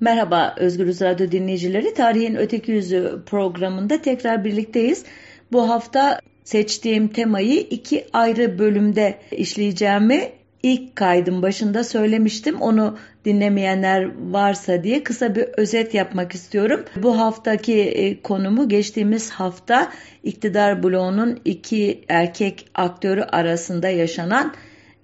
Merhaba Özgürüz Radyo dinleyicileri. Tarihin Öteki Yüzü programında tekrar birlikteyiz. Bu hafta seçtiğim temayı iki ayrı bölümde işleyeceğimi ilk kaydın başında söylemiştim. Onu dinlemeyenler varsa diye kısa bir özet yapmak istiyorum. Bu haftaki e, konumu geçtiğimiz hafta iktidar bloğunun iki erkek aktörü arasında yaşanan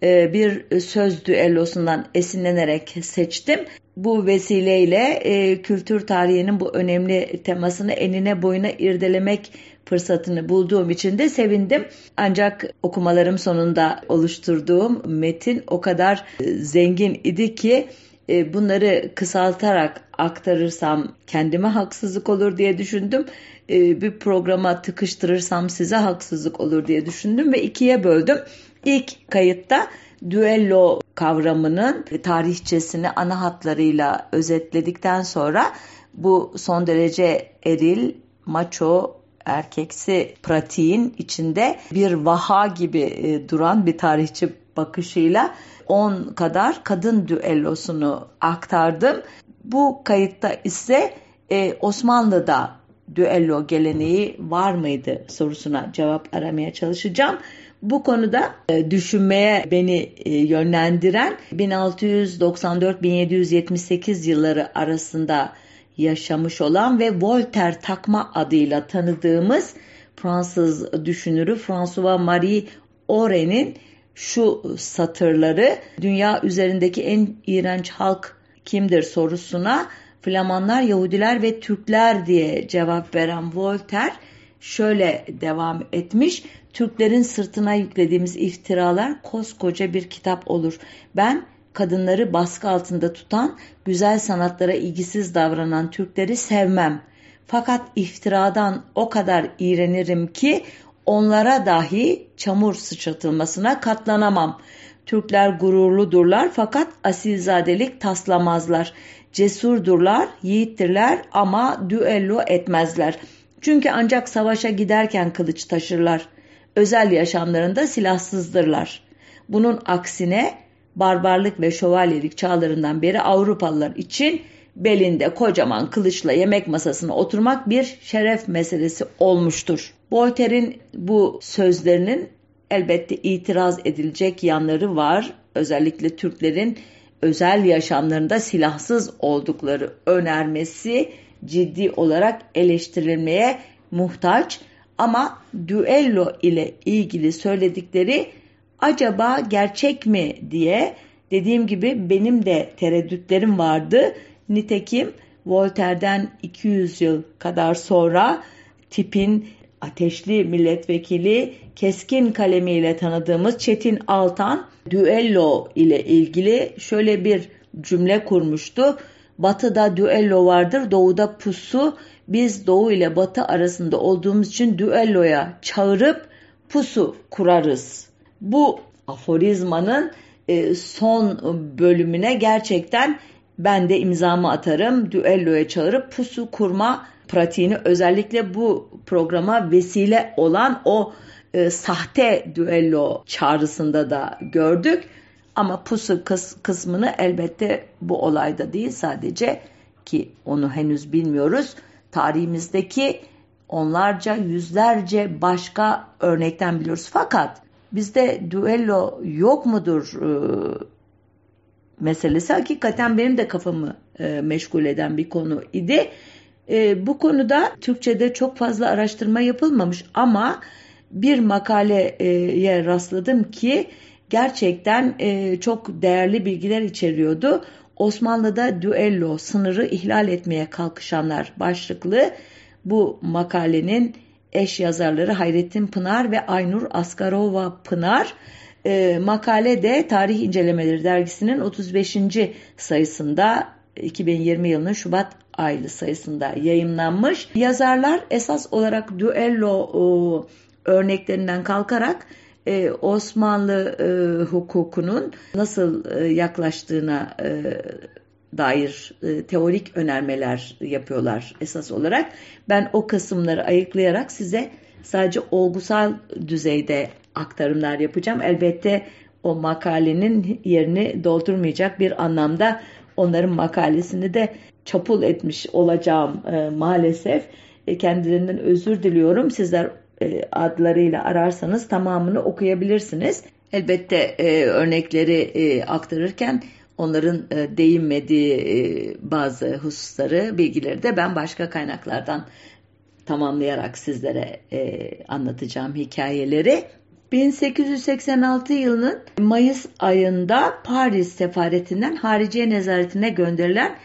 bir söz düellosundan esinlenerek seçtim. Bu vesileyle e, kültür tarihinin bu önemli temasını enine boyuna irdelemek fırsatını bulduğum için de sevindim. Ancak okumalarım sonunda oluşturduğum metin o kadar e, zengin idi ki e, bunları kısaltarak aktarırsam kendime haksızlık olur diye düşündüm. E, bir programa tıkıştırırsam size haksızlık olur diye düşündüm ve ikiye böldüm. İlk kayıtta düello kavramının tarihçesini ana hatlarıyla özetledikten sonra bu son derece eril, maço, erkeksi pratiğin içinde bir vaha gibi e, duran bir tarihçi bakışıyla 10 kadar kadın düellosunu aktardım. Bu kayıtta ise e, Osmanlı'da düello geleneği var mıydı sorusuna cevap aramaya çalışacağım. Bu konuda e, düşünmeye beni e, yönlendiren 1694-1778 yılları arasında yaşamış olan ve Voltaire takma adıyla tanıdığımız Fransız düşünürü François Marie Oren'in şu satırları dünya üzerindeki en iğrenç halk kimdir sorusuna Flamanlar, Yahudiler ve Türkler diye cevap veren Voltaire şöyle devam etmiş. Türklerin sırtına yüklediğimiz iftiralar koskoca bir kitap olur. Ben kadınları baskı altında tutan, güzel sanatlara ilgisiz davranan Türkleri sevmem. Fakat iftiradan o kadar iğrenirim ki onlara dahi çamur sıçratılmasına katlanamam. Türkler gururludurlar fakat asilzadelik taslamazlar. Cesurdurlar, yiğittirler ama düello etmezler. Çünkü ancak savaşa giderken kılıç taşırlar. Özel yaşamlarında silahsızdırlar. Bunun aksine barbarlık ve şövalyelik çağlarından beri Avrupalılar için belinde kocaman kılıçla yemek masasına oturmak bir şeref meselesi olmuştur. Voltaire'in bu sözlerinin elbette itiraz edilecek yanları var. Özellikle Türklerin özel yaşamlarında silahsız oldukları önermesi ciddi olarak eleştirilmeye muhtaç. Ama düello ile ilgili söyledikleri acaba gerçek mi diye dediğim gibi benim de tereddütlerim vardı. Nitekim Voltaire'den 200 yıl kadar sonra tipin ateşli milletvekili keskin kalemiyle tanıdığımız Çetin Altan düello ile ilgili şöyle bir cümle kurmuştu. Batıda düello vardır, doğuda pusu. Biz doğu ile batı arasında olduğumuz için düelloya çağırıp pusu kurarız. Bu aforizmanın e, son bölümüne gerçekten ben de imzamı atarım. Düelloya çağırıp pusu kurma pratiğini özellikle bu programa vesile olan o e, sahte düello çağrısında da gördük. Ama pusu kıs, kısmını elbette bu olayda değil sadece ki onu henüz bilmiyoruz. Tarihimizdeki onlarca yüzlerce başka örnekten biliyoruz. Fakat bizde düello yok mudur e, meselesi hakikaten benim de kafamı e, meşgul eden bir konu idi. E, bu konuda Türkçe'de çok fazla araştırma yapılmamış ama bir makaleye rastladım ki gerçekten e, çok değerli bilgiler içeriyordu. Osmanlı'da düello sınırı ihlal etmeye kalkışanlar başlıklı bu makalenin eş yazarları Hayrettin Pınar ve Aynur Askarova Pınar. E, makale de Tarih İncelemeleri dergisinin 35. sayısında 2020 yılının Şubat aylı sayısında yayınlanmış. Yazarlar esas olarak düello o, örneklerinden kalkarak e, Osmanlı e, hukukunun nasıl e, yaklaştığına e, dair e, teorik önermeler yapıyorlar esas olarak. Ben o kısımları ayıklayarak size sadece olgusal düzeyde aktarımlar yapacağım. Elbette o makalenin yerini doldurmayacak bir anlamda onların makalesini de çapul etmiş olacağım e, maalesef. E, kendilerinden özür diliyorum. Sizler adlarıyla ararsanız tamamını okuyabilirsiniz. Elbette e, örnekleri e, aktarırken onların e, değinmediği e, bazı hususları, bilgileri de ben başka kaynaklardan tamamlayarak sizlere e, anlatacağım hikayeleri. 1886 yılının Mayıs ayında Paris sefaretinden hariciye nezaretine gönderilen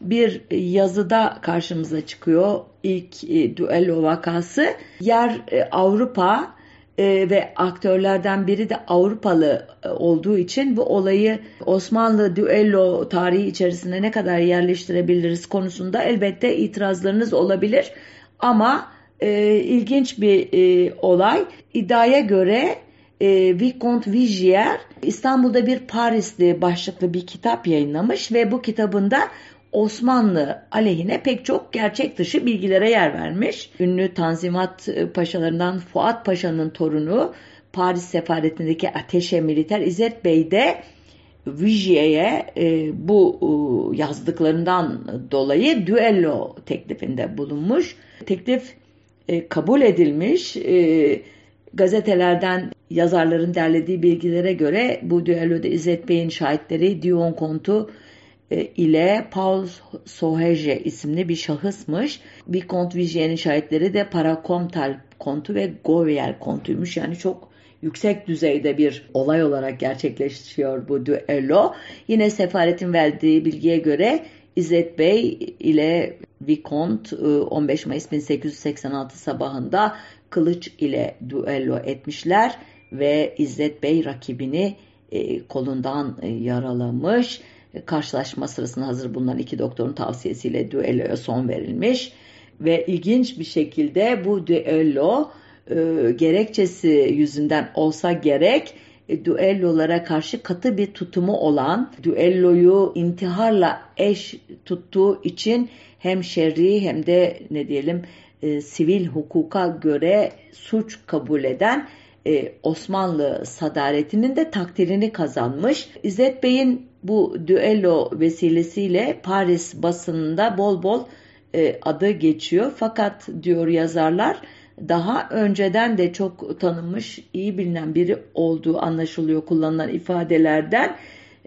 bir yazıda karşımıza çıkıyor. İlk e, düello vakası. Yer e, Avrupa e, ve aktörlerden biri de Avrupalı e, olduğu için bu olayı Osmanlı düello tarihi içerisinde ne kadar yerleştirebiliriz konusunda elbette itirazlarınız olabilir. Ama e, ilginç bir e, olay. İddiaya göre e, Vicomte Vigier İstanbul'da bir Parisli başlıklı bir kitap yayınlamış ve bu kitabında Osmanlı aleyhine pek çok gerçek dışı bilgilere yer vermiş. Ünlü Tanzimat e, Paşalarından Fuat Paşa'nın torunu Paris sefaretindeki ateşe militer İzzet Bey de Vigier'e e, bu e, yazdıklarından dolayı düello teklifinde bulunmuş. Teklif e, kabul edilmiş. E, gazetelerden yazarların derlediği bilgilere göre bu düelloda İzzet Bey'in şahitleri Dion Kontu ile Paul Sohege isimli bir şahısmış. Vicomte Vigier'in şahitleri de Parakomtal kontu ve Govier kontuymuş. Yani çok yüksek düzeyde bir olay olarak gerçekleşiyor bu düello. Yine sefaretin verdiği bilgiye göre İzzet Bey ile Vicomte 15 Mayıs 1886 sabahında kılıç ile düello etmişler ve İzzet Bey rakibini e, kolundan e, yaralamış. Karşılaşma sırasında hazır bulunan iki doktorun tavsiyesiyle düelloya son verilmiş ve ilginç bir şekilde bu düello e, gerekçesi yüzünden olsa gerek e, düellolara karşı katı bir tutumu olan, düelloyu intiharla eş tuttuğu için hem şerri hem de ne diyelim e, sivil hukuka göre suç kabul eden e, Osmanlı sadaretinin de takdirini kazanmış. İzzet Bey'in bu düello vesilesiyle Paris basınında bol bol e, adı geçiyor. Fakat diyor yazarlar daha önceden de çok tanınmış, iyi bilinen biri olduğu anlaşılıyor kullanılan ifadelerden.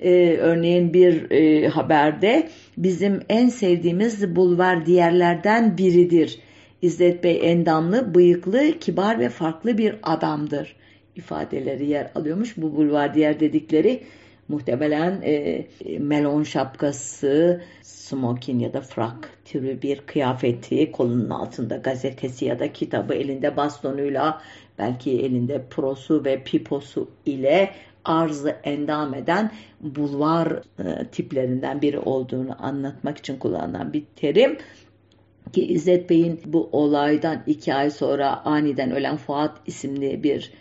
Ee, örneğin bir e, haberde bizim en sevdiğimiz bulvar diğerlerden biridir. İzzet Bey endamlı, bıyıklı, kibar ve farklı bir adamdır ifadeleri yer alıyormuş. Bu bulvar diğer dedikleri muhtemelen e, melon şapkası, smokin ya da frak türü bir kıyafeti, kolunun altında gazetesi ya da kitabı, elinde bastonuyla, belki elinde prosu ve piposu ile arzı endam eden bulvar e, tiplerinden biri olduğunu anlatmak için kullanılan bir terim. Ki İzzet Bey'in bu olaydan iki ay sonra aniden ölen Fuat isimli bir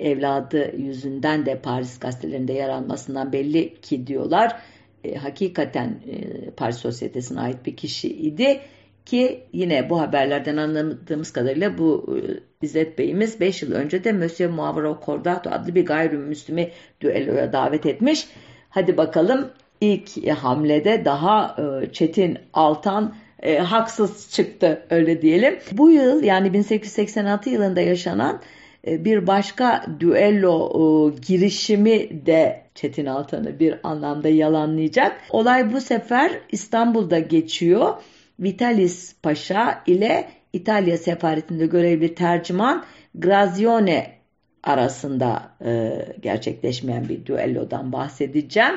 evladı yüzünden de Paris gazetelerinde yer almasından belli ki diyorlar. E, hakikaten e, Paris Sosyetesi'ne ait bir kişi idi ki yine bu haberlerden anladığımız kadarıyla bu e, İzzet Bey'imiz 5 yıl önce de Monsieur Muavro Cordato adlı bir gayrimüslimi düelloya davet etmiş. Hadi bakalım ilk hamlede daha e, Çetin Altan e, haksız çıktı öyle diyelim. Bu yıl yani 1886 yılında yaşanan bir başka düello e, girişimi de Çetin Altan'ı bir anlamda yalanlayacak. Olay bu sefer İstanbul'da geçiyor. Vitalis Paşa ile İtalya sefaretinde görevli tercüman Grazione arasında e, gerçekleşmeyen bir düellodan bahsedeceğim.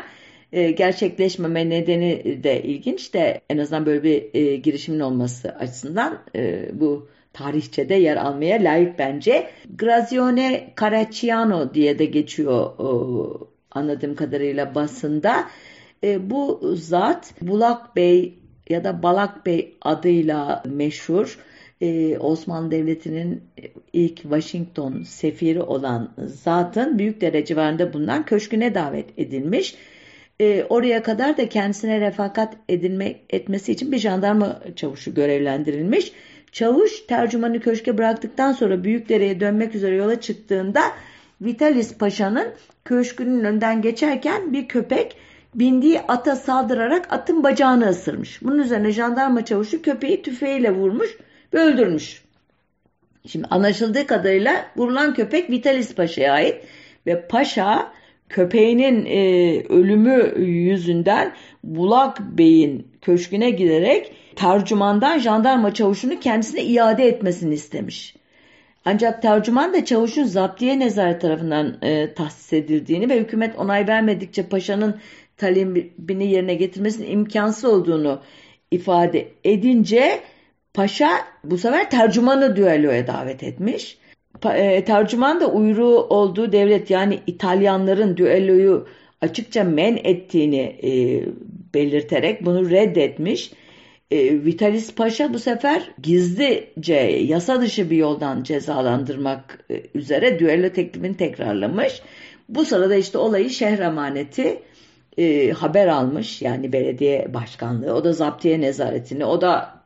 E, gerçekleşmeme nedeni de ilginç de en azından böyle bir e, girişimin olması açısından e, bu tarihçede yer almaya layık bence. Grazione Caracciano diye de geçiyor o, anladığım kadarıyla basında. E, bu zat Bulak Bey ya da Balak Bey adıyla meşhur. Ee, Osmanlı Devleti'nin ilk Washington sefiri olan zatın büyük derece civarında bulunan köşküne davet edilmiş. Ee, oraya kadar da kendisine refakat edilme, etmesi için bir jandarma çavuşu görevlendirilmiş. Çavuş tercümanı köşke bıraktıktan sonra Büyükdere'ye dönmek üzere yola çıktığında Vitalis Paşa'nın köşkünün önden geçerken bir köpek bindiği ata saldırarak atın bacağını ısırmış. Bunun üzerine jandarma çavuşu köpeği tüfeğiyle vurmuş ve öldürmüş. Şimdi anlaşıldığı kadarıyla vurulan köpek Vitalis Paşa'ya ait ve Paşa köpeğinin e, ölümü yüzünden Bulak Bey'in köşküne giderek tercümandan jandarma çavuşunu kendisine iade etmesini istemiş. Ancak tercüman da çavuşun zaptiye nezaret tarafından e, tahsis edildiğini ve hükümet onay vermedikçe paşanın talebini yerine getirmesinin imkansız olduğunu ifade edince paşa bu sefer tercümanı düelloya davet etmiş. E, tercüman da uyruğu olduğu devlet yani İtalyanların düelloyu açıkça men ettiğini e, belirterek bunu reddetmiş. E, Vitalis Paşa bu sefer gizlice yasa dışı bir yoldan cezalandırmak e, üzere düello teklifini tekrarlamış. Bu sırada işte olayı şehir emaneti e, haber almış yani belediye başkanlığı o da zaptiye nezaretini o da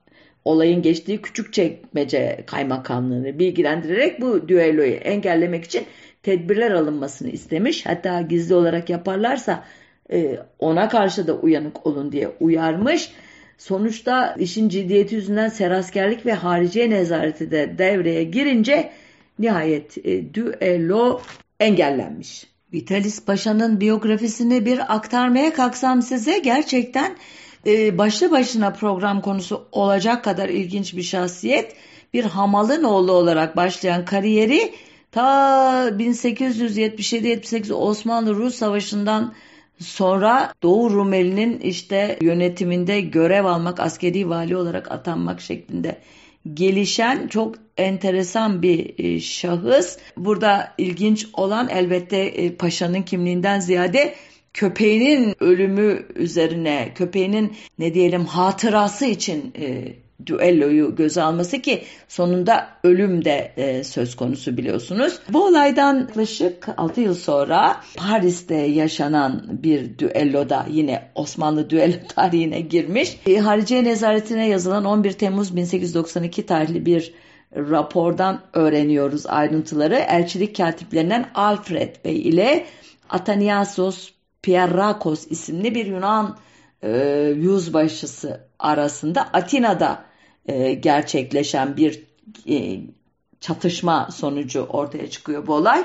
olayın geçtiği küçük çekmece kaymakamlığını bilgilendirerek bu düelloyu engellemek için tedbirler alınmasını istemiş. Hatta gizli olarak yaparlarsa e, ona karşı da uyanık olun diye uyarmış. Sonuçta işin ciddiyeti yüzünden seraskerlik ve hariciye nezareti de devreye girince nihayet e, düello engellenmiş. Vitalis Paşa'nın biyografisini bir aktarmaya kalksam size gerçekten e, başlı başına program konusu olacak kadar ilginç bir şahsiyet. Bir hamalın oğlu olarak başlayan kariyeri ta 1877-78 Osmanlı-Rus Savaşı'ndan sonra Doğu Rumeli'nin işte yönetiminde görev almak, askeri vali olarak atanmak şeklinde gelişen çok enteresan bir e, şahıs. Burada ilginç olan elbette e, paşanın kimliğinden ziyade köpeğinin ölümü üzerine, köpeğinin ne diyelim hatırası için e, düelloyu göze alması ki sonunda ölüm de e, söz konusu biliyorsunuz. Bu olaydan yaklaşık 6 yıl sonra Paris'te yaşanan bir düelloda yine Osmanlı düello tarihine girmiş. E, Hariciye Nezaretine yazılan 11 Temmuz 1892 tarihli bir rapordan öğreniyoruz ayrıntıları. Elçilik katiplerinden Alfred Bey ile Ataniasos Pierrakos isimli bir Yunan e, yüzbaşısı arasında Atina'da e, gerçekleşen bir e, çatışma sonucu ortaya çıkıyor bu olay.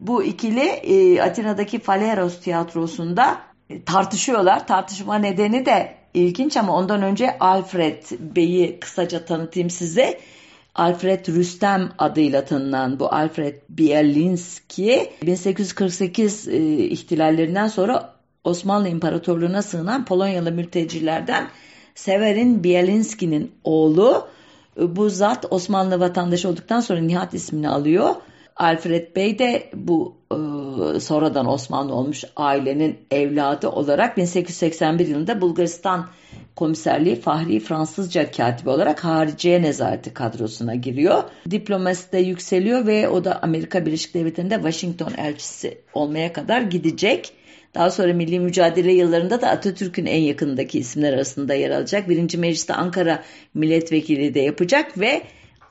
Bu ikili e, Atina'daki Faleros tiyatrosunda e, tartışıyorlar. Tartışma nedeni de ilginç ama ondan önce Alfred Bey'i kısaca tanıtayım size. Alfred Rüstem adıyla tanınan bu Alfred Bielinski 1848 e, ihtilallerinden sonra Osmanlı İmparatorluğu'na sığınan Polonyalı mültecilerden Severin Bielinski'nin oğlu. Bu zat Osmanlı vatandaşı olduktan sonra Nihat ismini alıyor. Alfred Bey de bu e, sonradan Osmanlı olmuş ailenin evladı olarak 1881 yılında Bulgaristan Komiserliği Fahri Fransızca katibi olarak hariciye nezareti kadrosuna giriyor. Diplomasi de yükseliyor ve o da Amerika Birleşik Devletleri'nde Washington elçisi olmaya kadar gidecek. Daha sonra milli mücadele yıllarında da Atatürk'ün en yakınındaki isimler arasında yer alacak. Birinci Meclis'te Ankara milletvekili de yapacak ve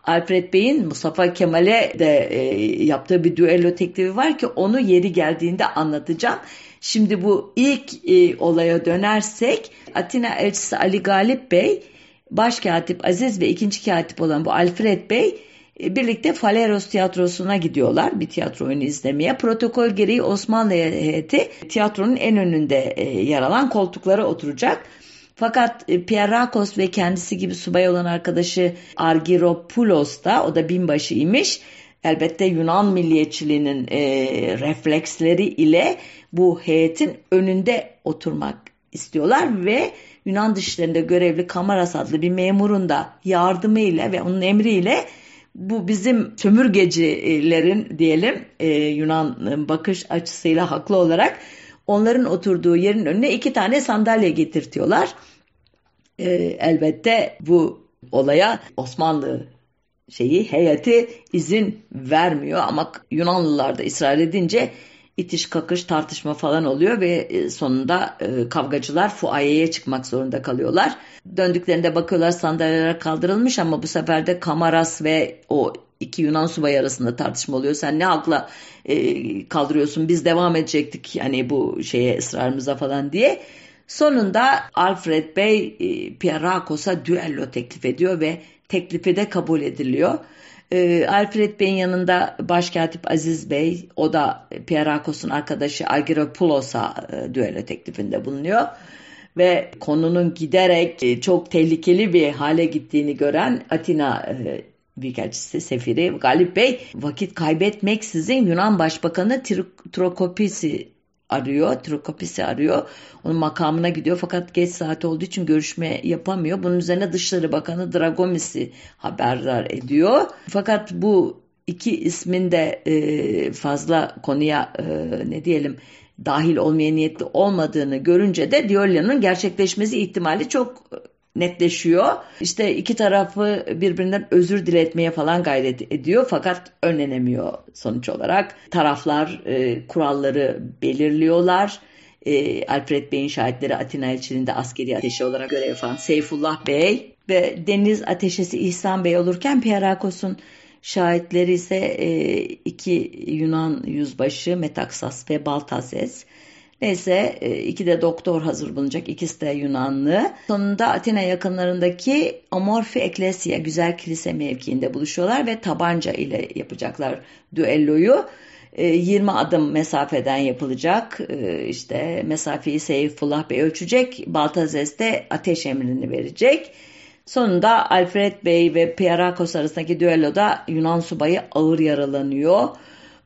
Alfred Bey'in Mustafa Kemal'e de e, yaptığı bir düello teklifi var ki onu yeri geldiğinde anlatacağım. Şimdi bu ilk e, olaya dönersek Atina elçisi Ali Galip Bey, başkatip Aziz ve ikinci katip olan bu Alfred Bey e, birlikte Faleros tiyatrosuna gidiyorlar bir tiyatro oyunu izlemeye. Protokol gereği Osmanlı heyeti tiyatronun en önünde e, yer alan koltuklara oturacak. Fakat e, Pierrakos ve kendisi gibi subay olan arkadaşı Argyropoulos da o da binbaşı imiş. Elbette Yunan milliyetçiliğinin e, refleksleri ile bu heyetin önünde oturmak istiyorlar ve Yunan dışlarında görevli Kamaras adlı bir memurun da yardımıyla ve onun emriyle bu bizim sömürgecilerin diyelim e, Yunan bakış açısıyla haklı olarak onların oturduğu yerin önüne iki tane sandalye getirtiyorlar. E, elbette bu olaya Osmanlı şeyi heyeti izin vermiyor ama Yunanlılar da ısrar edince itiş kakış tartışma falan oluyor ve e, sonunda e, kavgacılar fuayeye çıkmak zorunda kalıyorlar. Döndüklerinde bakıyorlar sandalyeler kaldırılmış ama bu sefer de Kamaras ve o iki Yunan subayı arasında tartışma oluyor. Sen ne hakla e, kaldırıyorsun biz devam edecektik yani bu şeye ısrarımıza falan diye. Sonunda Alfred Bey e, Pierrakos'a düello teklif ediyor ve teklifi de kabul ediliyor. E, Alfred Bey'in yanında Başkatip Aziz Bey, o da Pierrakos'un arkadaşı Argyropoulos'a e, düello teklifinde bulunuyor. Ve konunun giderek e, çok tehlikeli bir hale gittiğini gören Atina e, Büyükelçisi Sefiri Galip Bey vakit kaybetmeksizin Yunan Başbakanı Trokopis'i arıyor. Trokopis'i arıyor. Onun makamına gidiyor fakat geç saat olduğu için görüşme yapamıyor. Bunun üzerine Dışişleri Bakanı Dragomis'i haberdar ediyor. Fakat bu iki ismin de e, fazla konuya e, ne diyelim dahil olmaya niyetli olmadığını görünce de Diolya'nın gerçekleşmesi ihtimali çok netleşiyor. İşte iki tarafı birbirinden özür diletmeye falan gayret ediyor fakat önlenemiyor sonuç olarak. Taraflar e, kuralları belirliyorlar. E, Alfred Bey'in şahitleri Atina elçiliğinde askeri ateşi olarak görev yapan Seyfullah Bey ve deniz ateşesi İhsan Bey olurken Pierakos'un şahitleri ise e, iki Yunan yüzbaşı Metaksas ve Baltazes. Neyse e, iki de doktor hazır bulunacak. İkisi de Yunanlı. Sonunda Atina yakınlarındaki Amorfi Eklesya güzel kilise mevkiinde buluşuyorlar ve tabanca ile yapacaklar düelloyu. 20 e, adım mesafeden yapılacak. E, işte mesafeyi Seyfullah Bey ölçecek. Baltazes de ateş emrini verecek. Sonunda Alfred Bey ve Pierakos arasındaki düelloda Yunan subayı ağır yaralanıyor.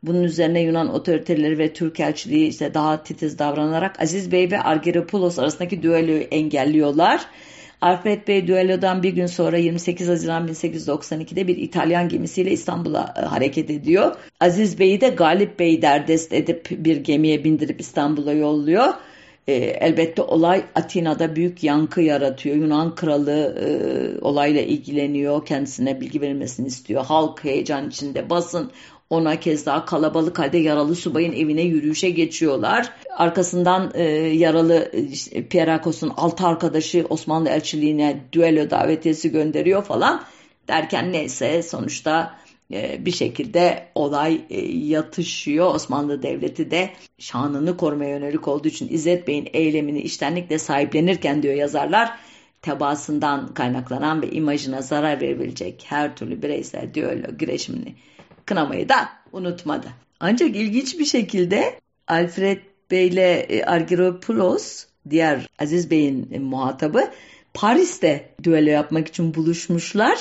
Bunun üzerine Yunan otoriteleri ve Türk elçiliği işte daha titiz davranarak Aziz Bey ve Argyropoulos arasındaki düelloyu engelliyorlar. Alfred Bey düellodan bir gün sonra 28 Haziran 1892'de bir İtalyan gemisiyle İstanbul'a e, hareket ediyor. Aziz Bey'i de Galip Bey derdest edip bir gemiye bindirip İstanbul'a yolluyor. E, elbette olay Atina'da büyük yankı yaratıyor. Yunan kralı e, olayla ilgileniyor. Kendisine bilgi verilmesini istiyor. Halk heyecan içinde basın ona kez daha kalabalık halde yaralı subayın evine yürüyüşe geçiyorlar. Arkasından e, yaralı işte, Pierakos'un altı arkadaşı Osmanlı elçiliğine düello davetiyesi gönderiyor falan. Derken neyse sonuçta e, bir şekilde olay e, yatışıyor. Osmanlı Devleti de şanını korumaya yönelik olduğu için İzzet Bey'in eylemini iştenlikle sahiplenirken diyor yazarlar tebaasından kaynaklanan ve imajına zarar verebilecek her türlü bireysel düello girişimini kınamayı da unutmadı. Ancak ilginç bir şekilde Alfred Bey ile e, Argyropoulos diğer Aziz Bey'in e, muhatabı Paris'te düello yapmak için buluşmuşlar.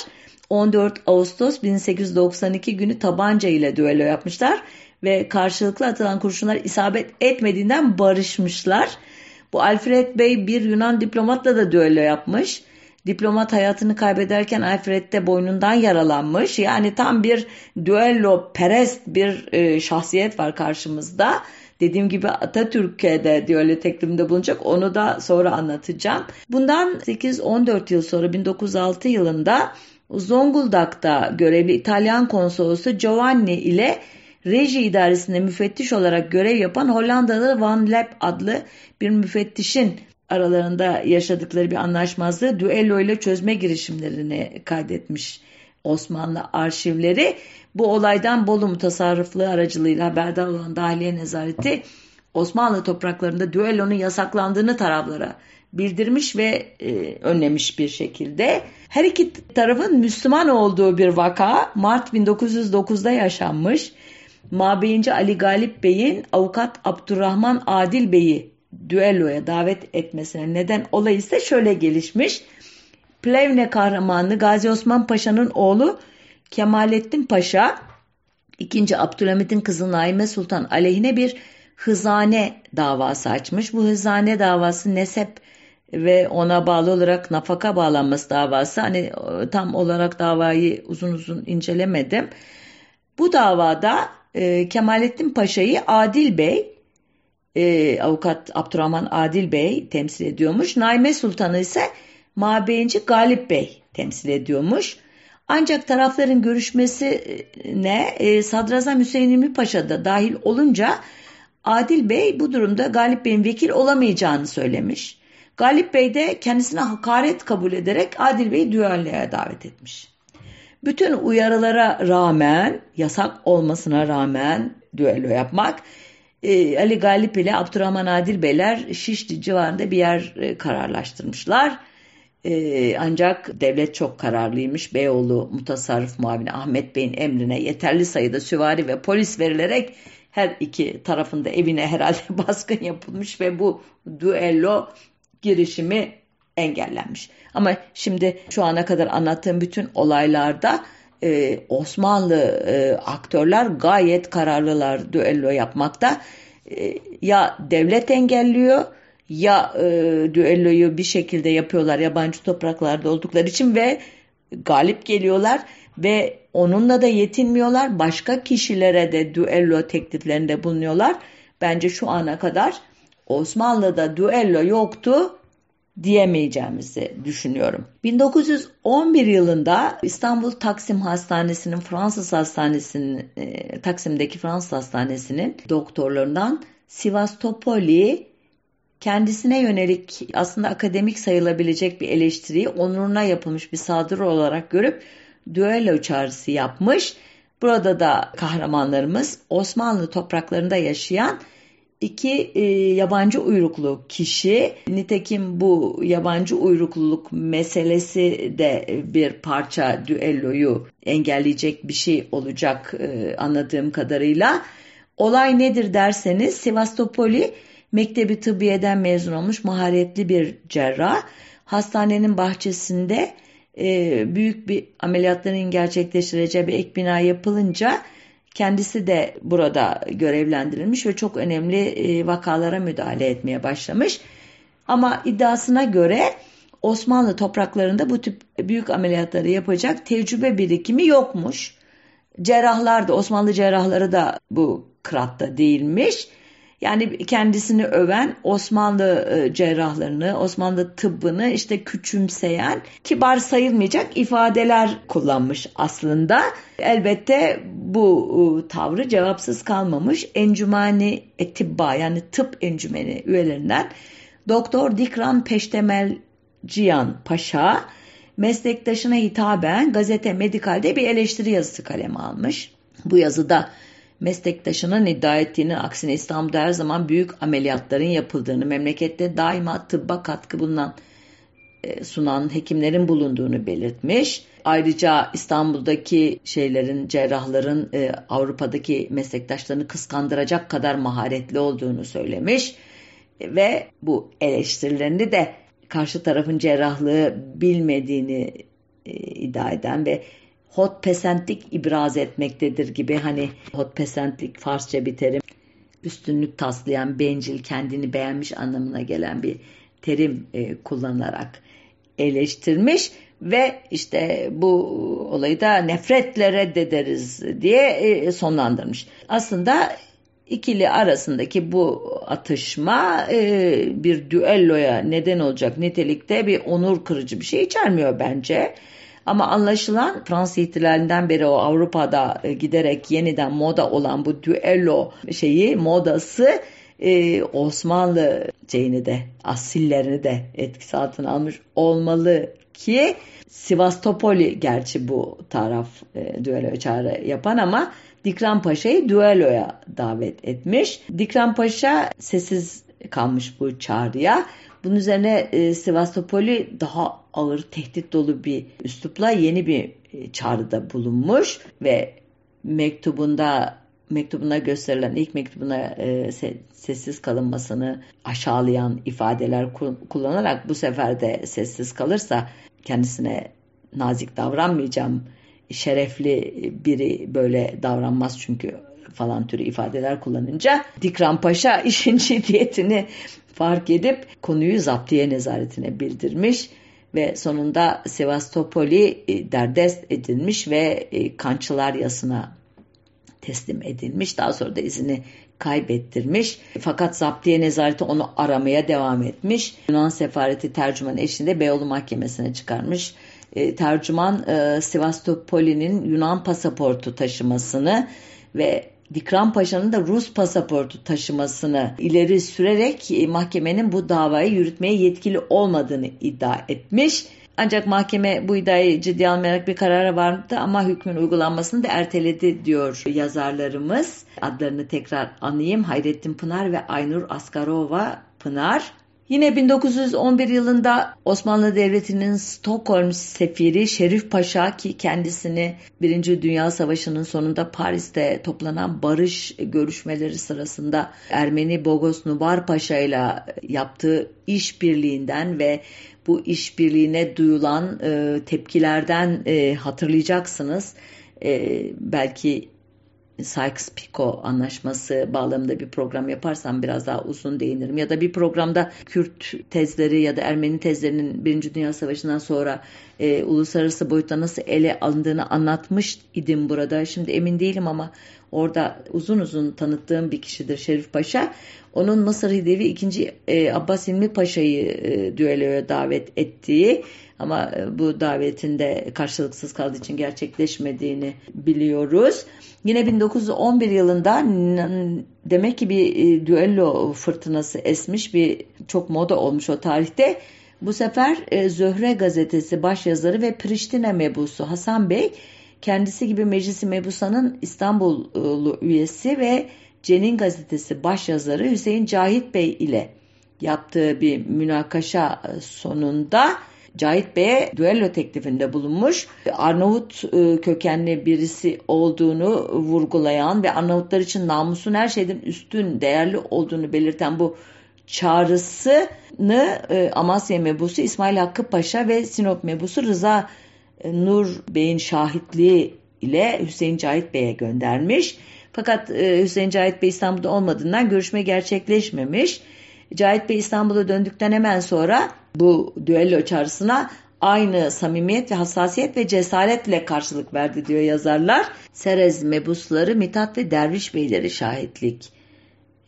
14 Ağustos 1892 günü tabanca ile düello yapmışlar ve karşılıklı atılan kurşunlar isabet etmediğinden barışmışlar. Bu Alfred Bey bir Yunan diplomatla da düello yapmış. Diplomat hayatını kaybederken Alfred de boynundan yaralanmış. Yani tam bir düello perest bir e, şahsiyet var karşımızda. Dediğim gibi Atatürk'e de düello teklifinde bulunacak. Onu da sonra anlatacağım. Bundan 8-14 yıl sonra 1906 yılında Zonguldak'ta görevli İtalyan konsolosu Giovanni ile reji idaresinde müfettiş olarak görev yapan Hollandalı Van Lep adlı bir müfettişin aralarında yaşadıkları bir anlaşmazlığı düello ile çözme girişimlerini kaydetmiş Osmanlı arşivleri. Bu olaydan Bolu mutasarrıflığı aracılığıyla haberdar olan Dahiliye Nezareti Osmanlı topraklarında düellonun yasaklandığını taraflara bildirmiş ve e, önlemiş bir şekilde. Her iki tarafın Müslüman olduğu bir vaka Mart 1909'da yaşanmış. Mabeyinci Ali Galip Bey'in avukat Abdurrahman Adil Bey'i düelloya davet etmesine neden olay ise şöyle gelişmiş. Plevne kahramanı Gazi Osman Paşa'nın oğlu Kemalettin Paşa 2. Abdülhamit'in kızı Naime Sultan aleyhine bir hızane davası açmış. Bu hızane davası nesep ve ona bağlı olarak nafaka bağlanması davası. Hani e, tam olarak davayı uzun uzun incelemedim. Bu davada e, Kemalettin Paşa'yı Adil Bey e, avukat Abdurrahman Adil Bey temsil ediyormuş. Naime Sultan'ı ise Mabeyinci Galip Bey temsil ediyormuş. Ancak tarafların görüşmesine e, Sadrazam Hüseyin İlmi Paşa da dahil olunca Adil Bey bu durumda Galip Bey'in vekil olamayacağını söylemiş. Galip Bey de kendisine hakaret kabul ederek Adil Bey'i düelloya davet etmiş. Bütün uyarılara rağmen, yasak olmasına rağmen düello yapmak e, Ali Galip ile Abdurrahman Adil Beyler Şişli civarında bir yer e, kararlaştırmışlar. E, ancak devlet çok kararlıymış. Beyoğlu Mutasarrıf Muavini Ahmet Bey'in emrine yeterli sayıda süvari ve polis verilerek her iki tarafında evine herhalde baskın yapılmış ve bu duello girişimi engellenmiş. Ama şimdi şu ana kadar anlattığım bütün olaylarda e, Osmanlı e, aktörler gayet kararlılar düello yapmakta. E, ya devlet engelliyor ya e, düelloyu bir şekilde yapıyorlar yabancı topraklarda oldukları için ve galip geliyorlar ve onunla da yetinmiyorlar. Başka kişilere de düello tekliflerinde bulunuyorlar. Bence şu ana kadar Osmanlı'da düello yoktu diyemeyeceğimizi düşünüyorum. 1911 yılında İstanbul Taksim Hastanesi'nin Fransız Hastanesi'nin e, Taksim'deki Fransız Hastanesi'nin doktorlarından Sivastopoli kendisine yönelik aslında akademik sayılabilecek bir eleştiriyi onuruna yapılmış bir saldırı olarak görüp düello çağrısı yapmış. Burada da kahramanlarımız Osmanlı topraklarında yaşayan iki e, yabancı uyruklu kişi. Nitekim bu yabancı uyrukluluk meselesi de bir parça düelloyu engelleyecek bir şey olacak e, anladığım kadarıyla. Olay nedir derseniz Sivastopoli Mektebi Tıbbiye'den mezun olmuş maharetli bir cerrah. Hastanenin bahçesinde e, büyük bir ameliyatların gerçekleştireceği bir ek bina yapılınca kendisi de burada görevlendirilmiş ve çok önemli e, vakalara müdahale etmeye başlamış. Ama iddiasına göre Osmanlı topraklarında bu tip büyük ameliyatları yapacak tecrübe birikimi yokmuş. Cerrahlar da Osmanlı cerrahları da bu kıratta değilmiş. Yani kendisini öven Osmanlı e, cerrahlarını, Osmanlı tıbbını işte küçümseyen, kibar sayılmayacak ifadeler kullanmış aslında. Elbette bu e, tavrı cevapsız kalmamış. Encümani Etibba yani tıp encümeni üyelerinden Doktor Dikran Peştemel Cihan Paşa meslektaşına hitaben gazete Medikal'de bir eleştiri yazısı kaleme almış. Bu yazıda meslektaşının iddia ettiğinin aksine İstanbul'da her zaman büyük ameliyatların yapıldığını, memlekette daima tıbba katkı bulunan e, sunan hekimlerin bulunduğunu belirtmiş. Ayrıca İstanbul'daki şeylerin, cerrahların e, Avrupa'daki meslektaşlarını kıskandıracak kadar maharetli olduğunu söylemiş. Ve bu eleştirilerini de karşı tarafın cerrahlığı bilmediğini e, iddia eden ve hotpesentlik ibraz etmektedir gibi hani hotpesentlik Farsça bir terim üstünlük taslayan bencil kendini beğenmiş anlamına gelen bir terim e, kullanarak eleştirmiş ve işte bu olayı da nefretle reddederiz diye e, sonlandırmış. Aslında ikili arasındaki bu atışma e, bir düelloya neden olacak nitelikte bir onur kırıcı bir şey içermiyor bence. Ama anlaşılan Fransız ihtilalinden beri o Avrupa'da e, giderek yeniden moda olan bu düello şeyi modası e, Osmanlı şeyini de asillerini de etkisi altına almış olmalı ki Sivastopoli gerçi bu taraf e, düello çağrı yapan ama Dikran Paşa'yı düelloya davet etmiş. Dikran Paşa sessiz kalmış bu çağrıya. Bunun üzerine e, Sivastopoli daha ağır tehdit dolu bir üslupla yeni bir e, çağrıda bulunmuş ve mektubunda mektubuna gösterilen ilk mektubuna e, se, sessiz kalınmasını aşağılayan ifadeler kullanarak bu sefer de sessiz kalırsa kendisine nazik davranmayacağım şerefli biri böyle davranmaz çünkü falan türü ifadeler kullanınca Dikran Paşa işin ciddiyetini fark edip konuyu zaptiye nezaretine bildirmiş ve sonunda Sevastopol'i e, derdest edilmiş ve e, Kançılar Yası'na teslim edilmiş. Daha sonra da izini kaybettirmiş. Fakat zaptiye nezareti onu aramaya devam etmiş. Yunan sefareti tercüman eşliğinde Beyoğlu Mahkemesi'ne çıkarmış. E, tercüman e, Sevastopoli'nin Yunan pasaportu taşımasını ve Dikran Paşa'nın da Rus pasaportu taşımasını ileri sürerek e, mahkemenin bu davayı yürütmeye yetkili olmadığını iddia etmiş. Ancak mahkeme bu iddiayı ciddi almayarak bir karara vardı ama hükmün uygulanmasını da erteledi diyor yazarlarımız. Adlarını tekrar anayım. Hayrettin Pınar ve Aynur Askarova Pınar. Yine 1911 yılında Osmanlı Devleti'nin Stockholm sefiri Şerif Paşa ki kendisini Birinci Dünya Savaşı'nın sonunda Paris'te toplanan barış görüşmeleri sırasında Ermeni Bogos Nubar Paşa ile yaptığı işbirliğinden ve bu işbirliğine duyulan e, tepkilerden e, hatırlayacaksınız. E, belki Sykes-Picot anlaşması bağlamında bir program yaparsam biraz daha uzun değinirim. Ya da bir programda Kürt tezleri ya da Ermeni tezlerinin Birinci Dünya Savaşı'ndan sonra e, uluslararası boyutta nasıl ele alındığını anlatmış idim burada. Şimdi emin değilim ama orada uzun uzun tanıttığım bir kişidir Şerif Paşa. Onun Mısır Hidevi 2. E, Abbas İlmi Paşa'yı e, düelloya davet ettiği ama e, bu davetinde karşılıksız kaldığı için gerçekleşmediğini biliyoruz. Yine 1911 yılında demek ki bir e, düello fırtınası esmiş bir çok moda olmuş o tarihte. Bu sefer e, Zöhre gazetesi başyazarı ve Priştine mebusu Hasan Bey kendisi gibi Meclisi Mebusa'nın İstanbullu üyesi ve Cenin gazetesi başyazarı Hüseyin Cahit Bey ile yaptığı bir münakaşa sonunda Cahit Bey'e düello teklifinde bulunmuş. Arnavut e, kökenli birisi olduğunu vurgulayan ve Arnavutlar için namusun her şeyden üstün, değerli olduğunu belirten bu çağrısını e, Amasya mebusu İsmail Hakkı Paşa ve Sinop mebusu Rıza e, Nur Bey'in şahitliği ile Hüseyin Cahit Bey'e göndermiş. Fakat Hüseyin Cahit Bey İstanbul'da olmadığından görüşme gerçekleşmemiş. Cahit Bey İstanbul'a döndükten hemen sonra bu düello çağrısına aynı samimiyet ve hassasiyet ve cesaretle karşılık verdi diyor yazarlar. Serez mebusları Mithat ve Derviş beyleri şahitlik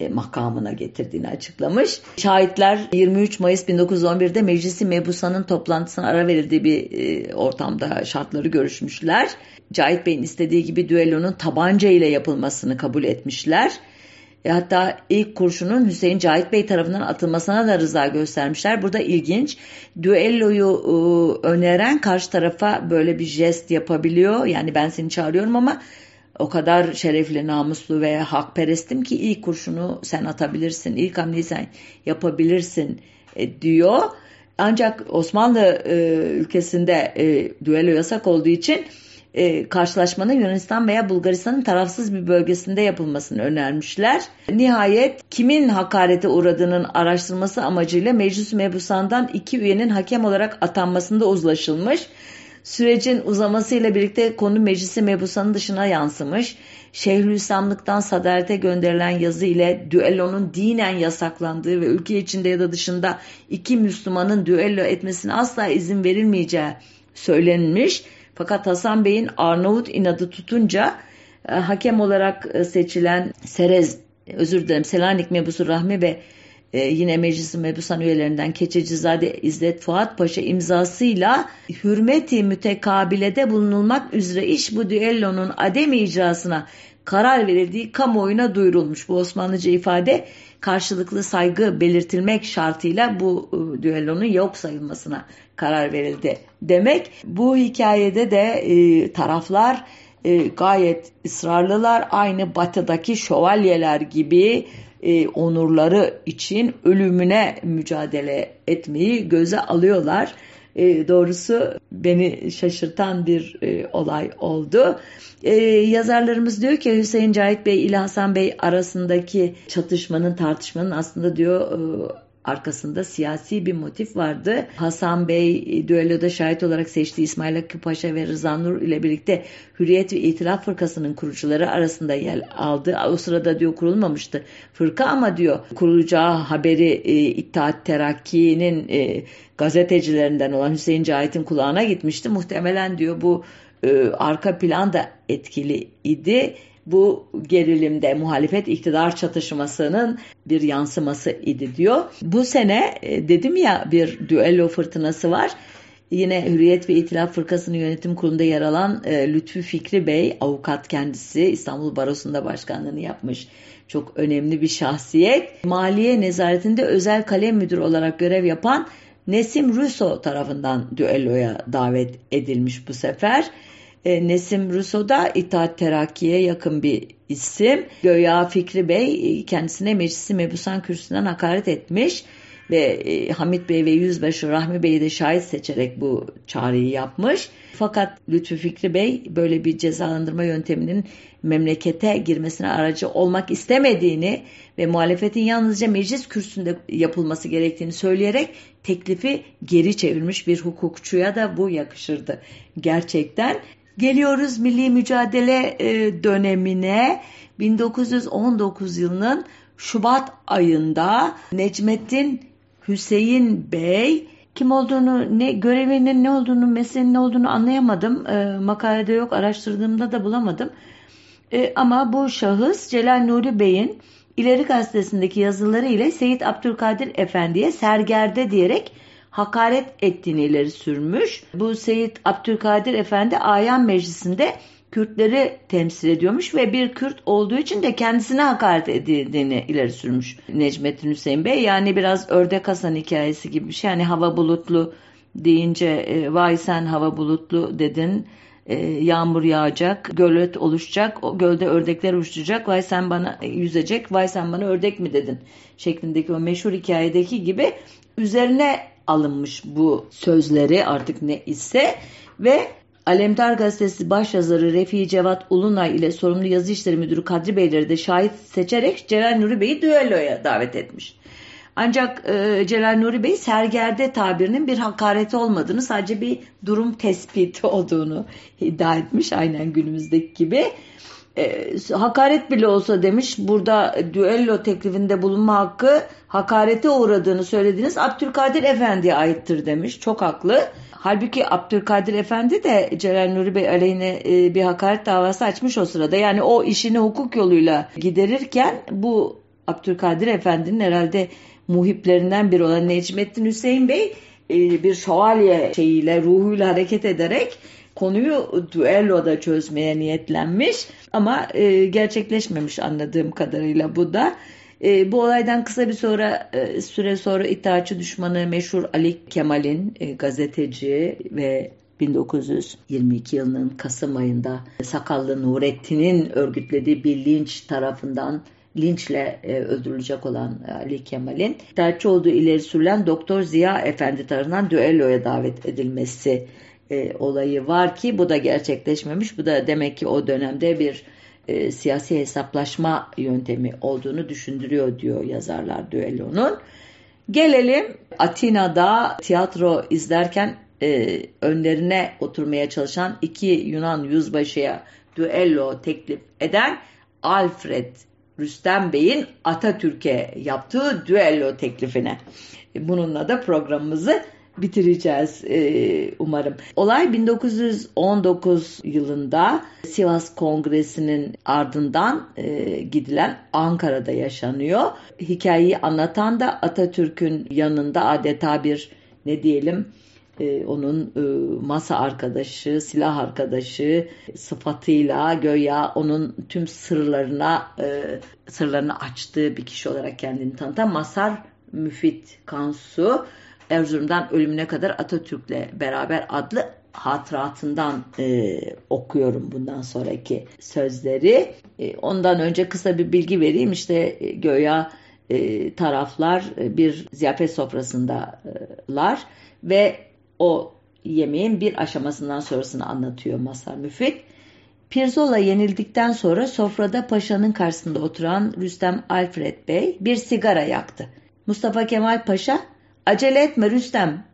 e, makamına getirdiğini açıklamış. Şahitler 23 Mayıs 1911'de Meclisi Mebusa'nın toplantısına ara verildiği bir e, ortamda şartları görüşmüşler. Cahit Bey'in istediği gibi düellonun tabanca ile yapılmasını kabul etmişler. E hatta ilk kurşunun Hüseyin Cahit Bey tarafından atılmasına da rıza göstermişler. Burada ilginç. Düelloyu e, öneren karşı tarafa böyle bir jest yapabiliyor. Yani ben seni çağırıyorum ama o kadar şerefli, namuslu ve hakperestim ki ilk kurşunu sen atabilirsin, ilk hamleyi sen yapabilirsin e, diyor. Ancak Osmanlı e, ülkesinde e, düello yasak olduğu için e, karşılaşmanın Yunanistan veya Bulgaristan'ın tarafsız bir bölgesinde yapılmasını önermişler. Nihayet kimin hakarete uğradığının araştırması amacıyla Meclis Mebusan'dan iki üyenin hakem olarak atanmasında uzlaşılmış. Sürecin uzamasıyla birlikte konu meclisi mebusanın dışına yansımış. Şeyhülislamlıktan sadarete gönderilen yazı ile düellonun dinen yasaklandığı ve ülke içinde ya da dışında iki Müslümanın düello etmesine asla izin verilmeyeceği söylenmiş. Fakat Hasan Bey'in Arnavut inadı tutunca e, hakem olarak e, seçilen Serez, özür dilerim Selanik Mebusu Rahmi ve e, yine meclisin mebusan üyelerinden Keçecizade İzzet Fuat Paşa imzasıyla hürmeti mütekabilede bulunulmak üzere iş bu düellonun ademi icrasına karar verildiği kamuoyuna duyurulmuş. Bu Osmanlıca ifade karşılıklı saygı belirtilmek şartıyla bu e, düellonun yok sayılmasına karar verildi demek. Bu hikayede de e, taraflar e, gayet ısrarlılar. Aynı batıdaki şövalyeler gibi e, onurları için ölümüne mücadele etmeyi göze alıyorlar. E, doğrusu beni şaşırtan bir e, olay oldu. E, yazarlarımız diyor ki Hüseyin Cahit Bey ile Hasan Bey arasındaki çatışmanın tartışmanın aslında diyor e, arkasında siyasi bir motif vardı. Hasan Bey düelloda şahit olarak seçtiği İsmail Hakkı Paşa ve Rıza Nur ile birlikte Hürriyet ve İtilaf Fırkası'nın kurucuları arasında yer aldı. O sırada diyor kurulmamıştı fırka ama diyor kurulacağı haberi e, İttihat Terakki'nin e, gazetecilerinden olan Hüseyin Cahit'in kulağına gitmişti. Muhtemelen diyor bu e, arka plan da etkili idi bu gerilimde muhalefet iktidar çatışmasının bir yansıması idi diyor. Bu sene e, dedim ya bir düello fırtınası var. Yine Hürriyet ve İtilaf Fırkası'nın yönetim kurulunda yer alan e, Lütfü Fikri Bey, avukat kendisi İstanbul Barosu'nda başkanlığını yapmış. Çok önemli bir şahsiyet. Maliye nezaretinde özel kalem müdür olarak görev yapan Nesim Russo tarafından düelloya davet edilmiş bu sefer. E, Nesim Russo da İttihat Terakki'ye yakın bir isim. Göya Fikri Bey kendisine meclisi mebusan kürsüsünden hakaret etmiş ve e, Hamit Bey ve Yüzbaşı Rahmi Bey'i de şahit seçerek bu çağrıyı yapmış. Fakat Lütfü Fikri Bey böyle bir cezalandırma yönteminin memlekete girmesine aracı olmak istemediğini ve muhalefetin yalnızca meclis kürsüsünde yapılması gerektiğini söyleyerek teklifi geri çevirmiş bir hukukçuya da bu yakışırdı. Gerçekten geliyoruz milli mücadele e, dönemine 1919 yılının Şubat ayında Necmettin Hüseyin Bey kim olduğunu, ne görevinin ne olduğunu, mesleğinin ne olduğunu anlayamadım. E, makalede yok, araştırdığımda da bulamadım. E, ama bu şahıs Celal Nuri Bey'in İleri Gazetesi'ndeki yazıları ile Seyit Abdülkadir Efendi'ye sergerde diyerek hakaret ettiğini ileri sürmüş. Bu Seyit Abdülkadir Efendi Ayan Meclisi'nde Kürtleri temsil ediyormuş ve bir Kürt olduğu için de kendisine hakaret edildiğini ileri sürmüş Necmettin Hüseyin Bey. Yani biraz ördek Hasan hikayesi gibi bir şey. Yani hava bulutlu deyince e, vay sen hava bulutlu dedin e, yağmur yağacak, gölet oluşacak, o gölde ördekler uçacak, vay sen bana e, yüzecek, vay sen bana ördek mi dedin şeklindeki o meşhur hikayedeki gibi üzerine alınmış bu sözleri artık ne ise ve Alemdar Gazetesi başyazarı Refi Cevat Ulunay ile sorumlu yazı işleri müdürü Kadri Beyleri de şahit seçerek Celal Nuri Bey'i düelloya davet etmiş. Ancak e, Celal Nuri Bey sergerde tabirinin bir hakareti olmadığını sadece bir durum tespiti olduğunu iddia etmiş aynen günümüzdeki gibi. E, hakaret bile olsa demiş burada düello teklifinde bulunma hakkı hakarete uğradığını söylediğiniz Abdülkadir Efendi'ye aittir demiş. Çok haklı. Halbuki Abdülkadir Efendi de Celal Nuri Bey aleyhine e, bir hakaret davası açmış o sırada. Yani o işini hukuk yoluyla giderirken bu Abdülkadir Efendi'nin herhalde muhiplerinden biri olan Necmettin Hüseyin Bey e, bir şövalye şeyiyle ruhuyla hareket ederek konuyu düelloda çözmeye niyetlenmiş ama e, gerçekleşmemiş anladığım kadarıyla bu da. E, bu olaydan kısa bir sonra süre sonra İttihatçı düşmanı meşhur Ali Kemal'in gazeteci ve 1922 yılının Kasım ayında Sakallı Nurettin'in örgütlediği bir linç tarafından linçle e, öldürülecek olan Ali Kemal'in tercih olduğu ileri sürülen Doktor Ziya Efendi tarafından düelloya davet edilmesi e, olayı var ki bu da gerçekleşmemiş. Bu da demek ki o dönemde bir e, siyasi hesaplaşma yöntemi olduğunu düşündürüyor diyor yazarlar düellonun. Gelelim Atina'da tiyatro izlerken e, önlerine oturmaya çalışan iki Yunan yüzbaşıya düello teklif eden Alfred Rüstem Bey'in Atatürk'e yaptığı düello teklifine. Bununla da programımızı bitireceğiz e, umarım. Olay 1919 yılında Sivas Kongresi'nin ardından e, gidilen Ankara'da yaşanıyor. Hikayeyi anlatan da Atatürk'ün yanında adeta bir ne diyelim e, onun e, masa arkadaşı, silah arkadaşı sıfatıyla göya onun tüm sırlarına e, sırlarını açtığı bir kişi olarak kendini tanıtan Masar Müfit Kansu Erzurum'dan ölümüne kadar Atatürk'le beraber adlı hatıratından e, okuyorum bundan sonraki sözleri. E, ondan önce kısa bir bilgi vereyim. İşte e, göya e, taraflar e, bir ziyafet sofrasındalar ve o yemeğin bir aşamasından sonrasını anlatıyor Masar Müfit. Pirzola yenildikten sonra sofrada paşanın karşısında oturan Rüstem Alfred Bey bir sigara yaktı. Mustafa Kemal Paşa acele etme Rüstem.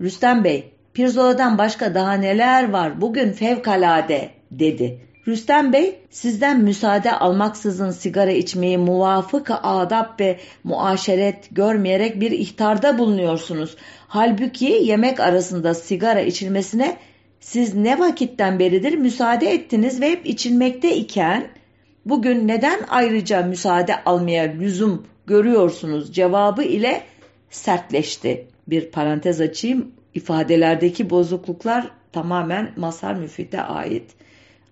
Rüstem Bey Pirzola'dan başka daha neler var bugün fevkalade dedi. Rüstem Bey sizden müsaade almaksızın sigara içmeyi muvafık adab ve muaşeret görmeyerek bir ihtarda bulunuyorsunuz. Halbuki yemek arasında sigara içilmesine siz ne vakitten beridir müsaade ettiniz ve hep içilmekte iken bugün neden ayrıca müsaade almaya lüzum görüyorsunuz cevabı ile sertleşti. Bir parantez açayım ifadelerdeki bozukluklar tamamen Masar Müfit'e ait.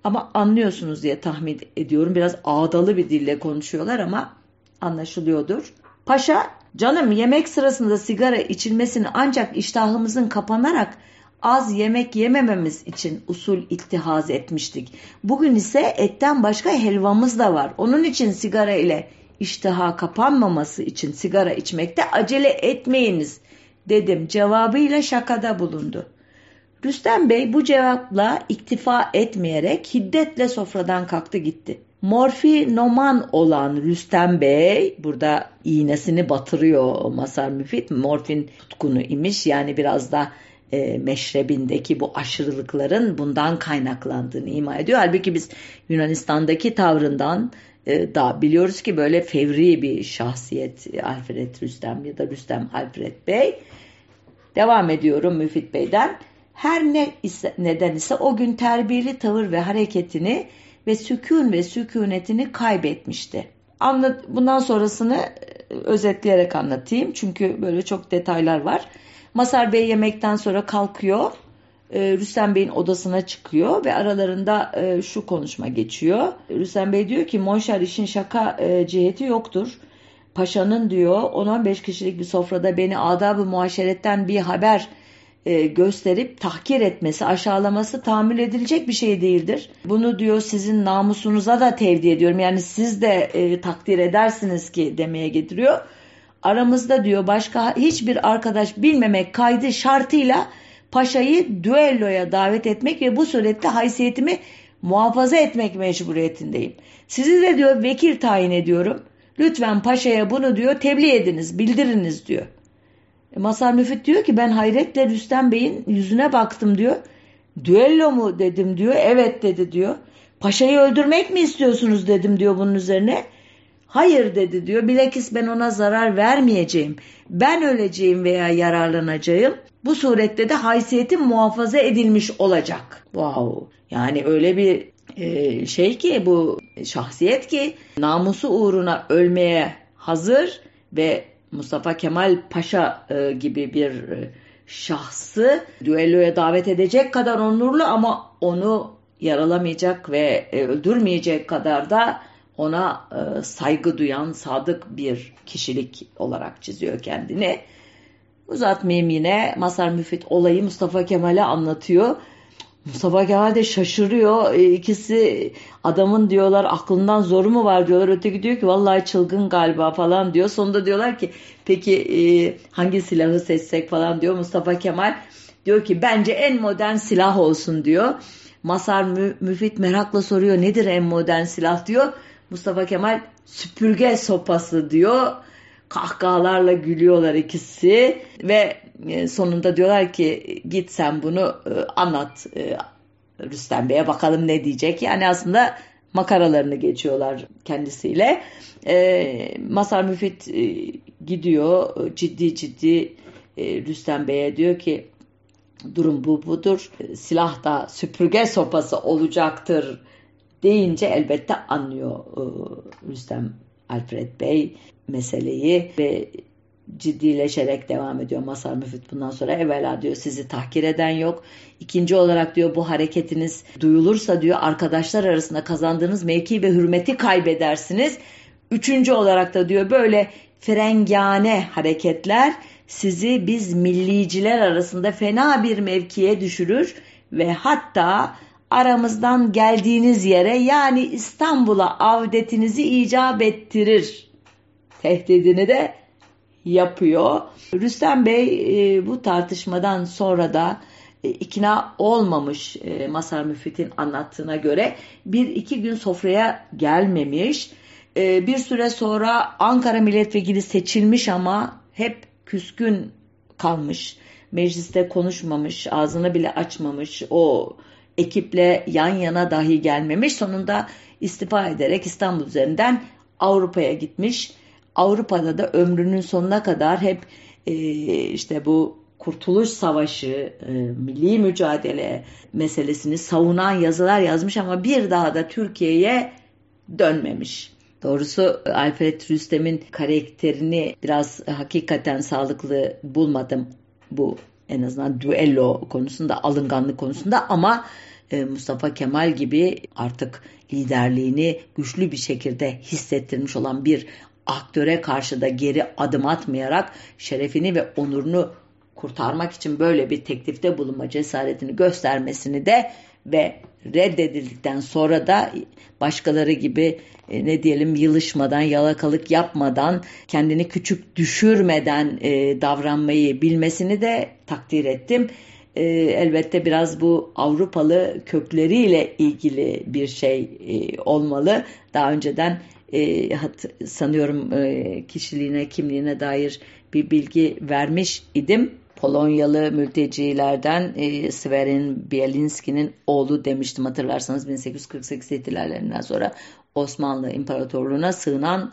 Ama anlıyorsunuz diye tahmin ediyorum. Biraz ağdalı bir dille konuşuyorlar ama anlaşılıyordur. Paşa Canım yemek sırasında sigara içilmesini ancak iştahımızın kapanarak az yemek yemememiz için usul ittihaz etmiştik. Bugün ise etten başka helvamız da var. Onun için sigara ile iştaha kapanmaması için sigara içmekte acele etmeyiniz dedim cevabıyla şakada bulundu. Rüstem Bey bu cevapla iktifa etmeyerek hiddetle sofradan kalktı gitti. Morfinoman olan Rüstem Bey burada iğnesini batırıyor Masar Müfit. Morfin tutkunu imiş yani biraz da e, meşrebindeki bu aşırılıkların bundan kaynaklandığını ima ediyor. Halbuki biz Yunanistan'daki tavrından e, da biliyoruz ki böyle fevri bir şahsiyet Alfred Rüstem ya da Rüstem Alfred Bey. Devam ediyorum Müfit Bey'den. Her ne ise, neden ise o gün terbiyeli tavır ve hareketini ve sükun ve sükunetini kaybetmişti. Anlat, bundan sonrasını e, özetleyerek anlatayım çünkü böyle çok detaylar var. Masar Bey yemekten sonra kalkıyor. E, Rüstem Bey'in odasına çıkıyor ve aralarında e, şu konuşma geçiyor. Rüstem Bey diyor ki Monşer işin şaka ciheti yoktur. Paşa'nın diyor 10-15 kişilik bir sofrada beni adab-ı muaşeretten bir haber e, gösterip tahkir etmesi, aşağılaması tahammül edilecek bir şey değildir. Bunu diyor sizin namusunuza da tevdi ediyorum. Yani siz de e, takdir edersiniz ki demeye getiriyor. Aramızda diyor başka hiçbir arkadaş bilmemek kaydı şartıyla paşayı düelloya davet etmek ve bu surette haysiyetimi muhafaza etmek mecburiyetindeyim. Sizi de diyor vekil tayin ediyorum. Lütfen paşaya bunu diyor tebliğ ediniz, bildiriniz diyor. E, Masar Müfit diyor ki ben hayretle Rüstem Bey'in yüzüne baktım diyor. Düello mu dedim diyor. Evet dedi diyor. Paşayı öldürmek mi istiyorsunuz dedim diyor bunun üzerine. Hayır dedi diyor. Bilakis ben ona zarar vermeyeceğim. Ben öleceğim veya yararlanacağım. Bu surette de haysiyetim muhafaza edilmiş olacak. Wow. Yani öyle bir e, şey ki bu şahsiyet ki namusu uğruna ölmeye hazır ve Mustafa Kemal Paşa e, gibi bir e, şahsı düelloya davet edecek kadar onurlu ama onu yaralamayacak ve e, öldürmeyecek kadar da ona e, saygı duyan sadık bir kişilik olarak çiziyor kendini. Uzatmayayım yine Masar Müfit olayı Mustafa Kemal'e anlatıyor. Mustafa Kemal de şaşırıyor. E, ikisi adamın diyorlar aklından zoru mu var diyorlar. Öteki diyor ki vallahi çılgın galiba falan diyor. Sonunda diyorlar ki peki e, hangi silahı seçsek falan diyor. Mustafa Kemal diyor ki bence en modern silah olsun diyor. Masar Mü Müfit merakla soruyor nedir en modern silah diyor. Mustafa Kemal süpürge sopası diyor. Kahkahalarla gülüyorlar ikisi ve e, sonunda diyorlar ki git sen bunu e, anlat e, Rüstem Bey'e bakalım ne diyecek. Yani aslında makaralarını geçiyorlar kendisiyle. Masar Müfit gidiyor ciddi ciddi Rüstem Bey'e diyor ki durum bu budur. Silah da süpürge sopası olacaktır deyince elbette anlıyor Rüstem Alfred Bey meseleyi ve ciddileşerek devam ediyor Masar Müfit bundan sonra evvela diyor sizi tahkir eden yok. İkinci olarak diyor bu hareketiniz duyulursa diyor arkadaşlar arasında kazandığınız mevki ve hürmeti kaybedersiniz. Üçüncü olarak da diyor böyle frengane hareketler sizi biz milliciler arasında fena bir mevkiye düşürür ve hatta aramızdan geldiğiniz yere yani İstanbul'a avdetinizi icap ettirir. Tehdidini de yapıyor. Rüstem Bey e, bu tartışmadan sonra da e, ikna olmamış e, Masar Müfit'in anlattığına göre bir iki gün sofraya gelmemiş. E, bir süre sonra Ankara milletvekili seçilmiş ama hep küskün kalmış. Mecliste konuşmamış, ağzını bile açmamış. O ekiple yan yana dahi gelmemiş. Sonunda istifa ederek İstanbul üzerinden Avrupa'ya gitmiş. Avrupa'da da ömrünün sonuna kadar hep e, işte bu Kurtuluş Savaşı, e, milli mücadele meselesini savunan yazılar yazmış ama bir daha da Türkiye'ye dönmemiş. Doğrusu Alfred Rüstem'in karakterini biraz hakikaten sağlıklı bulmadım bu en azından düello konusunda, alınganlık konusunda ama e, Mustafa Kemal gibi artık liderliğini güçlü bir şekilde hissettirmiş olan bir aktöre karşı da geri adım atmayarak şerefini ve onurunu kurtarmak için böyle bir teklifte bulunma cesaretini göstermesini de ve reddedildikten sonra da başkaları gibi e, ne diyelim yılışmadan, yalakalık yapmadan, kendini küçük düşürmeden e, davranmayı bilmesini de takdir ettim. E, elbette biraz bu Avrupalı kökleriyle ilgili bir şey e, olmalı. Daha önceden e, hat, sanıyorum e, kişiliğine, kimliğine dair bir bilgi vermiş idim. Polonyalı mültecilerden e, Sverin Bielinski'nin oğlu demiştim hatırlarsanız 1848 ihtilallerinden sonra Osmanlı İmparatorluğu'na sığınan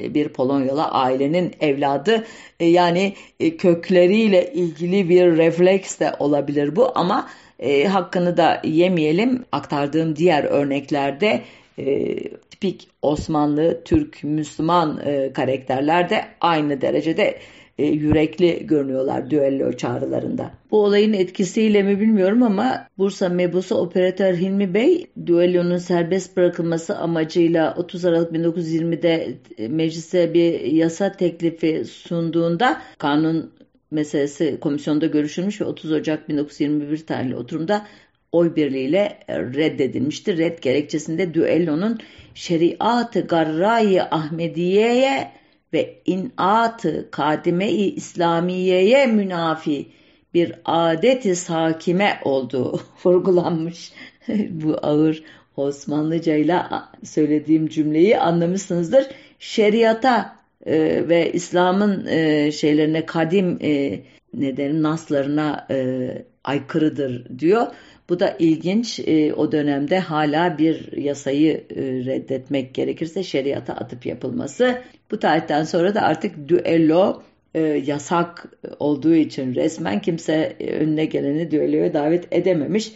e, bir Polonyalı ailenin evladı. E, yani e, kökleriyle ilgili bir refleks de olabilir bu ama e, hakkını da yemeyelim. Aktardığım diğer örneklerde e, tipik Osmanlı, Türk, Müslüman e, karakterler de aynı derecede e, yürekli görünüyorlar düello çağrılarında. Bu olayın etkisiyle mi bilmiyorum ama Bursa Mebusu operatör Hilmi Bey düellonun serbest bırakılması amacıyla 30 Aralık 1920'de e, meclise bir yasa teklifi sunduğunda kanun meselesi komisyonda görüşülmüş ve 30 Ocak 1921 tarihli oturumda oy birliğiyle reddedilmiştir. Red gerekçesinde düellonun şeriat-ı garra-i Ahmediye'ye ve inat-ı kadime-i İslamiye'ye münafi bir adeti sakime olduğu vurgulanmış. Bu ağır Osmanlıca ile söylediğim cümleyi anlamışsınızdır. Şeriata e, ve İslam'ın e, şeylerine kadim e, neden naslarına e, aykırıdır diyor. Bu da ilginç. E, o dönemde hala bir yasayı e, reddetmek gerekirse şeriata atıp yapılması. Bu tarihten sonra da artık düello e, yasak olduğu için resmen kimse e, önüne geleni düelloya davet edememiş.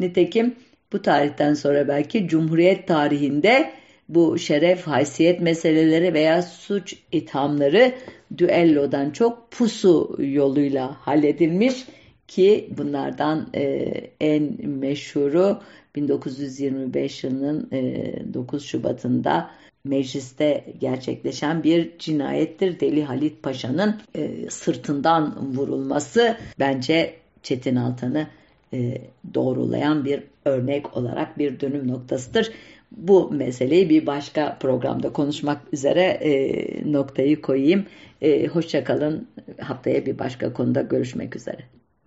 Nitekim bu tarihten sonra belki Cumhuriyet tarihinde bu şeref, haysiyet meseleleri veya suç ithamları düellodan çok pusu yoluyla halledilmiş ki bunlardan e, en meşhuru 1925 yılının e, 9 Şubat'ında mecliste gerçekleşen bir cinayettir. Deli Halit Paşa'nın e, sırtından vurulması bence Çetin Altan'ı e, doğrulayan bir örnek olarak bir dönüm noktasıdır. Bu meseleyi bir başka programda konuşmak üzere e, noktayı koyayım. E, Hoşçakalın. Haftaya bir başka konuda görüşmek üzere.